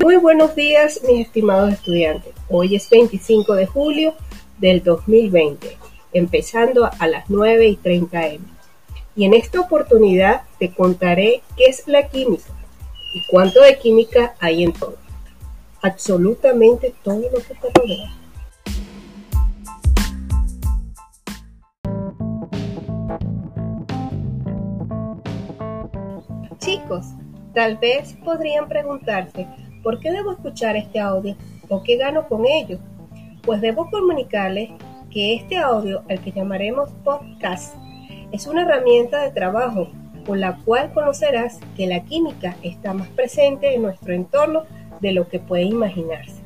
Muy buenos días, mis estimados estudiantes. Hoy es 25 de julio del 2020, empezando a las 9 y 30 m. Y en esta oportunidad te contaré qué es la química y cuánto de química hay en todo. Absolutamente todo lo que te rodea. Chicos, tal vez podrían preguntarse ¿Por qué debo escuchar este audio o qué gano con ello? Pues debo comunicarles que este audio, al que llamaremos podcast, es una herramienta de trabajo con la cual conocerás que la química está más presente en nuestro entorno de lo que puede imaginarse.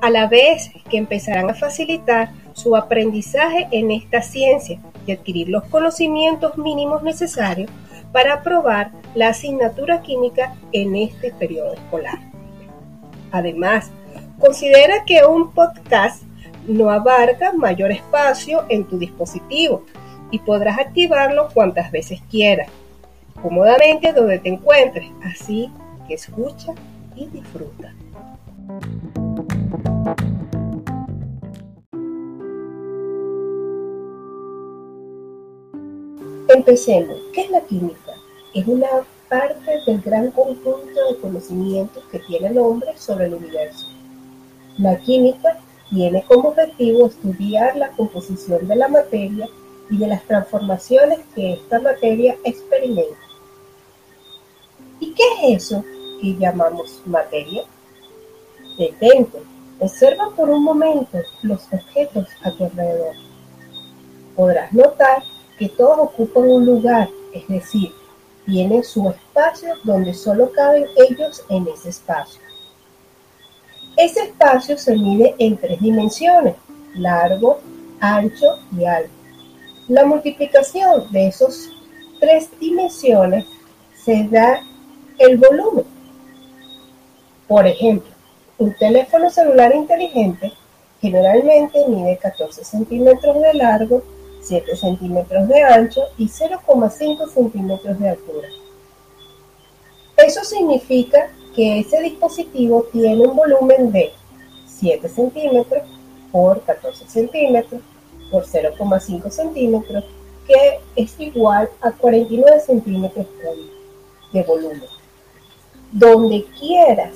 A la vez que empezarán a facilitar su aprendizaje en esta ciencia y adquirir los conocimientos mínimos necesarios para aprobar la asignatura química en este periodo escolar. Además, considera que un podcast no abarca mayor espacio en tu dispositivo y podrás activarlo cuantas veces quieras, cómodamente donde te encuentres, así que escucha y disfruta. Empecemos. ¿Qué es la química? Es una parte del gran conjunto de conocimientos que tiene el hombre sobre el universo. La química tiene como objetivo estudiar la composición de la materia y de las transformaciones que esta materia experimenta. ¿Y qué es eso que llamamos materia? Detente, observa por un momento los objetos a tu alrededor. Podrás notar que todos ocupan un lugar, es decir, tienen su espacio donde solo caben ellos en ese espacio. Ese espacio se mide en tres dimensiones, largo, ancho y alto. La multiplicación de esas tres dimensiones se da el volumen. Por ejemplo, un teléfono celular inteligente generalmente mide 14 centímetros de largo 7 centímetros de ancho y 0,5 centímetros de altura. Eso significa que ese dispositivo tiene un volumen de 7 centímetros por 14 centímetros por 0,5 centímetros, que es igual a 49 centímetros de volumen. Donde quieras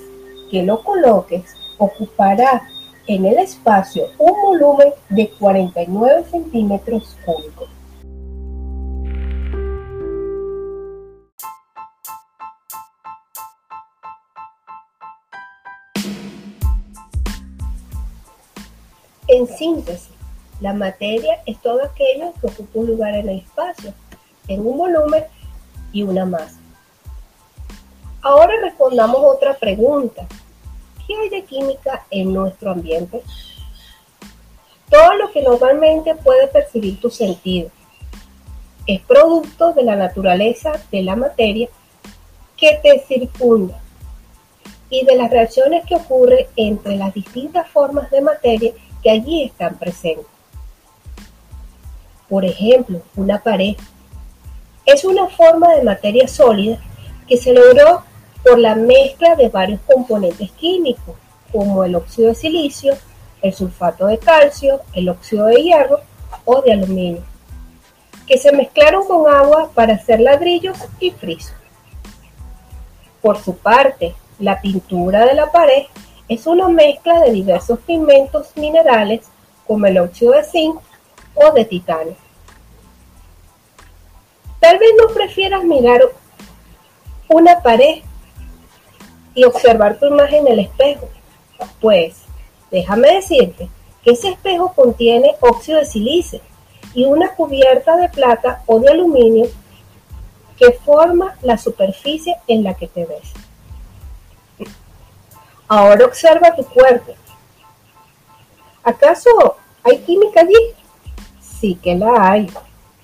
que lo coloques, ocupará en el espacio un volumen de 49 centímetros cúbicos. En síntesis, la materia es todo aquello que ocupa un lugar en el espacio, en un volumen y una masa. Ahora respondamos otra pregunta. ¿Qué hay de química en nuestro ambiente? Todo lo que normalmente puede percibir tu sentido es producto de la naturaleza de la materia que te circunda y de las reacciones que ocurren entre las distintas formas de materia que allí están presentes. Por ejemplo, una pared es una forma de materia sólida que se logró por la mezcla de varios componentes químicos, como el óxido de silicio, el sulfato de calcio, el óxido de hierro o de aluminio, que se mezclaron con agua para hacer ladrillos y frisos. Por su parte, la pintura de la pared es una mezcla de diversos pigmentos minerales como el óxido de zinc o de titanio. Tal vez no prefieras mirar una pared y observar tu imagen en el espejo. Pues, déjame decirte que ese espejo contiene óxido de silicio y una cubierta de plata o de aluminio que forma la superficie en la que te ves. Ahora observa tu cuerpo. ¿Acaso hay química allí? Sí que la hay.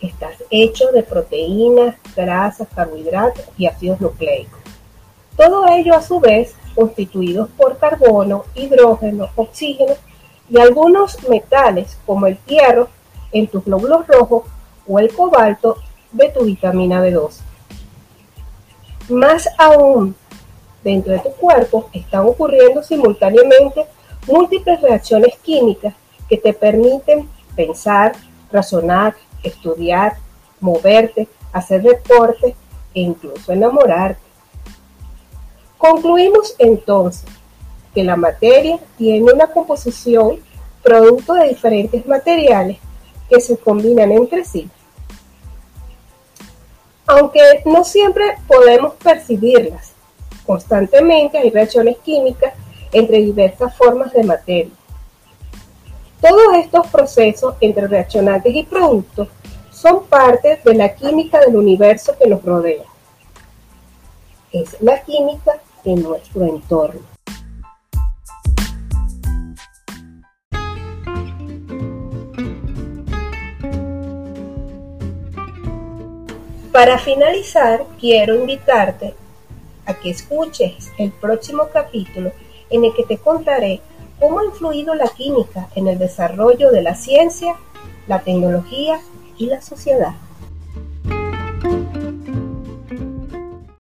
Estás hecho de proteínas, grasas, carbohidratos y ácidos nucleicos. Todo ello a su vez constituidos por carbono, hidrógeno, oxígeno y algunos metales como el hierro en tus glóbulos rojos o el cobalto de tu vitamina B12. Más aún, dentro de tu cuerpo están ocurriendo simultáneamente múltiples reacciones químicas que te permiten pensar, razonar, estudiar, moverte, hacer deporte e incluso enamorarte. Concluimos entonces que la materia tiene una composición producto de diferentes materiales que se combinan entre sí. Aunque no siempre podemos percibirlas, constantemente hay reacciones químicas entre diversas formas de materia. Todos estos procesos entre reaccionantes y productos son parte de la química del universo que nos rodea. Es la química de nuestro entorno. Para finalizar, quiero invitarte a que escuches el próximo capítulo en el que te contaré cómo ha influido la química en el desarrollo de la ciencia, la tecnología y la sociedad.